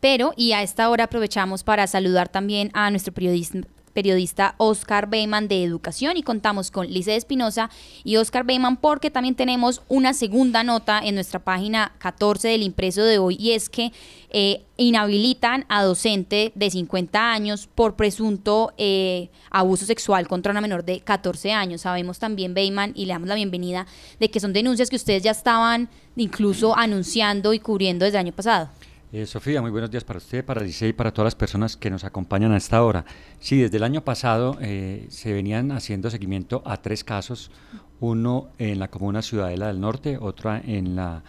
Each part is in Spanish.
Pero, y a esta hora aprovechamos para saludar también a nuestro periodista, periodista Oscar Beyman de Educación y contamos con Lice Espinosa y Oscar Beyman porque también tenemos una segunda nota en nuestra página 14 del impreso de hoy y es que eh, inhabilitan a docente de 50 años por presunto eh, abuso sexual contra una menor de 14 años. Sabemos también, Beyman, y le damos la bienvenida, de que son denuncias que ustedes ya estaban incluso anunciando y cubriendo desde el año pasado. Eh, Sofía, muy buenos días para usted, para Licey y para todas las personas que nos acompañan a esta hora. Sí, desde el año pasado eh, se venían haciendo seguimiento a tres casos, uno en la comuna Ciudadela del Norte, otra en la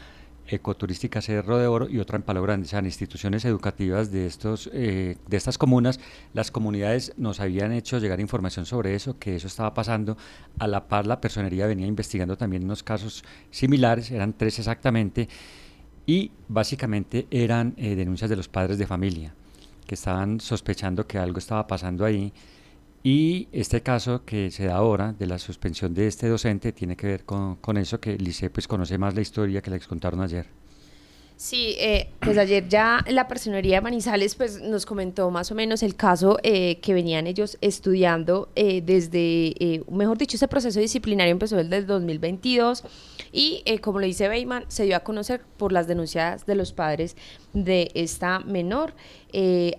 ecoturística Cerro de Oro y otra en Palo Grande, o sea, instituciones educativas de, estos, eh, de estas comunas. Las comunidades nos habían hecho llegar información sobre eso, que eso estaba pasando. A la par, la personería venía investigando también unos casos similares, eran tres exactamente y básicamente eran eh, denuncias de los padres de familia que estaban sospechando que algo estaba pasando ahí y este caso que se da ahora de la suspensión de este docente tiene que ver con, con eso que Lice pues conoce más la historia que les contaron ayer. Sí, eh, pues ayer ya la personería de Manizales pues nos comentó más o menos el caso eh, que venían ellos estudiando eh, desde, mejor dicho, ese proceso disciplinario empezó desde el 2022 y como lo dice Beyman, se dio a conocer por las denuncias de los padres de esta menor.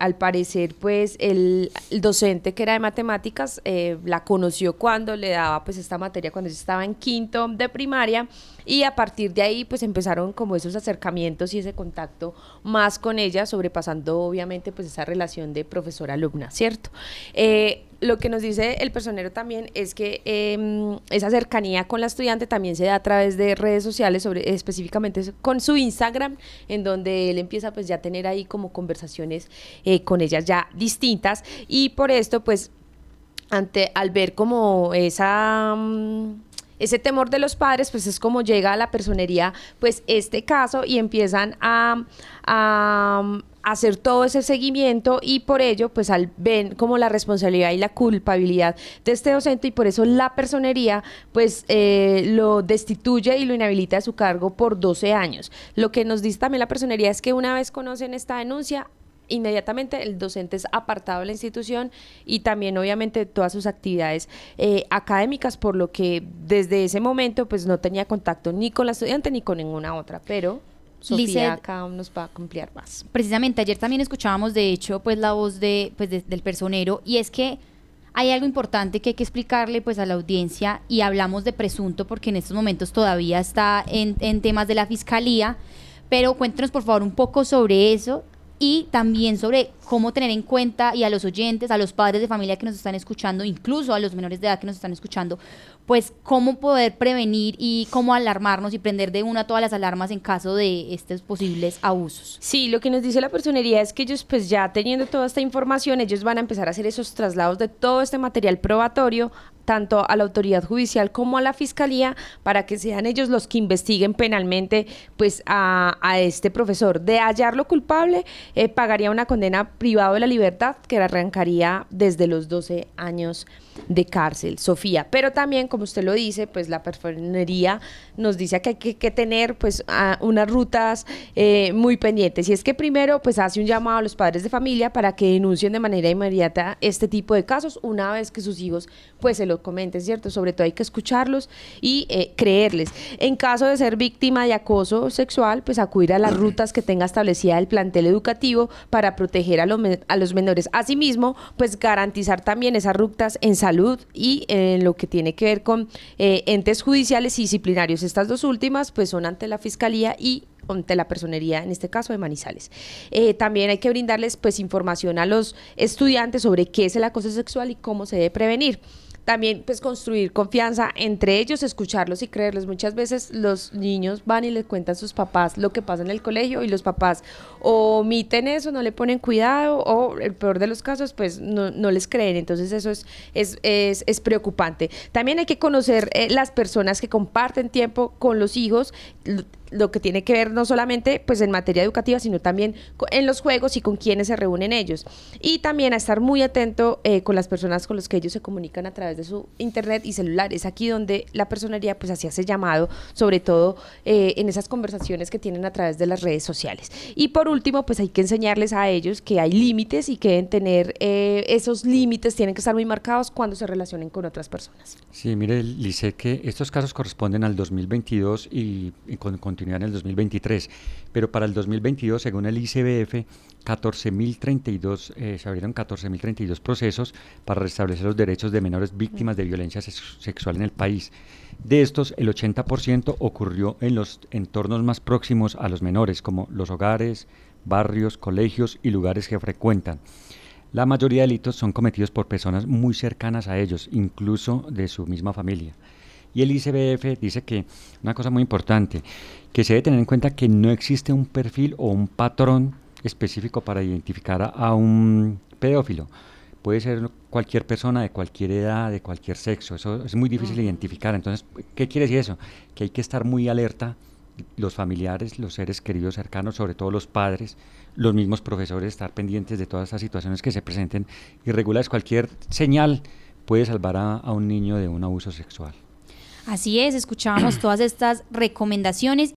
al parecer, pues el, docente que era de matemáticas la conoció cuando le daba pues esta materia cuando estaba en quinto de primaria y a partir de ahí pues empezaron como esos acercamientos y ese contacto más con ella, sobrepasando obviamente pues esa relación de profesor-alumna, ¿cierto? Eh, lo que nos dice el personero también es que em, esa cercanía con la estudiante también se da a través de redes sociales, sobre, específicamente con su Instagram, en donde él empieza pues ya a tener ahí como conversaciones eh, con ellas ya distintas y por esto pues ante al ver como esa... Mm, ese temor de los padres, pues es como llega a la personería, pues este caso y empiezan a, hacer todo ese seguimiento y por ello pues al ven como la responsabilidad y la culpabilidad de este docente y por eso la personería pues eh, lo destituye y lo inhabilita de su cargo por 12 años. Lo que nos dice también la personería es que una vez conocen esta denuncia inmediatamente el docente es apartado de la institución y también obviamente todas sus actividades eh, académicas, por lo que desde ese momento pues no tenía contacto ni con la estudiante ni con ninguna otra, pero... Sofía acá nos va a cumplir más. Precisamente, ayer también escuchábamos de hecho pues la voz de, pues, del personero y es que hay algo importante que hay que explicarle pues a la audiencia y hablamos de presunto porque en estos momentos todavía está en, en temas de la fiscalía, pero cuéntenos por favor un poco sobre eso y también sobre cómo tener en cuenta y a los oyentes, a los padres de familia que nos están escuchando, incluso a los menores de edad que nos están escuchando, pues cómo poder prevenir y cómo alarmarnos y prender de una todas las alarmas en caso de estos posibles abusos. Sí, lo que nos dice la personería es que ellos pues ya teniendo toda esta información, ellos van a empezar a hacer esos traslados de todo este material probatorio tanto a la autoridad judicial como a la fiscalía para que sean ellos los que investiguen penalmente pues a, este profesor. De hallarlo culpable, eh, pagaría una condena privada de la libertad que arrancaría desde los 12 años de cárcel, Sofía. Pero también, como usted lo dice, pues la personería nos dice que hay que, tener pues unas rutas eh, muy pendientes. Y es que primero pues hace un llamado a los padres de familia para que denuncien de manera inmediata este tipo de casos una vez que sus hijos pues se lo comenten, ¿cierto? Sobre todo hay que escucharlos y eh, creerles. En caso de ser víctima de acoso sexual, pues acudir a las rutas que tenga establecida el plantel educativo para proteger a, a los menores. Asimismo, pues garantizar también esas rutas en salud y en lo que tiene que ver con eh, entes judiciales y disciplinarios. Estas dos últimas pues son ante la Fiscalía y ante la personería, en este caso de Manizales. Eh, también hay que brindarles pues información a los estudiantes sobre qué es el acoso sexual y cómo se debe prevenir también pues construir confianza entre ellos, escucharlos y creerlos. Muchas veces los niños van y les cuentan a sus papás lo que pasa en el colegio y los papás omiten eso, no le ponen cuidado o el peor de los casos pues no, no les creen. Entonces eso es, es, es, es preocupante. También hay que conocer eh, las personas que comparten tiempo con los hijos lo que tiene que ver no solamente pues en materia educativa, sino también en los juegos y con quienes se reúnen ellos. Y también a estar muy atento eh, con las personas con las que ellos se comunican a través de su internet y celular. Es aquí donde la personería pues hacía ese llamado, sobre todo eh, en esas conversaciones que tienen a través de las redes sociales. Y por último, pues hay que enseñarles a ellos que hay límites y que deben tener eh, esos límites, tienen que estar muy marcados cuando se relacionen con otras personas. Sí, mire, Lice, que estos casos corresponden al 2022 y, con en el 2023, pero para el 2022, según el ICBF, 14.032, eh, se abrieron 14.032 procesos para restablecer los derechos de menores víctimas de violencia sexual en el país. De estos, el 80% ocurrió en los entornos más próximos a los menores, como los hogares, barrios, colegios y lugares que frecuentan. La mayoría de delitos son cometidos por personas muy cercanas a ellos, incluso de su misma familia. Y el ICBF dice que una cosa muy importante, que se debe tener en cuenta que no existe un perfil o un patrón específico para identificar a, un pedófilo. Puede ser cualquier persona de cualquier edad, de cualquier sexo. Eso es muy difícil de identificar. Entonces, ¿qué quiere decir eso? Que hay que estar muy alerta, los familiares, los seres queridos cercanos, sobre todo los padres, los mismos profesores, estar pendientes de todas esas situaciones que se presenten irregulares. Cualquier señal puede salvar a un niño de un abuso sexual. Así es, escuchábamos todas estas recomendaciones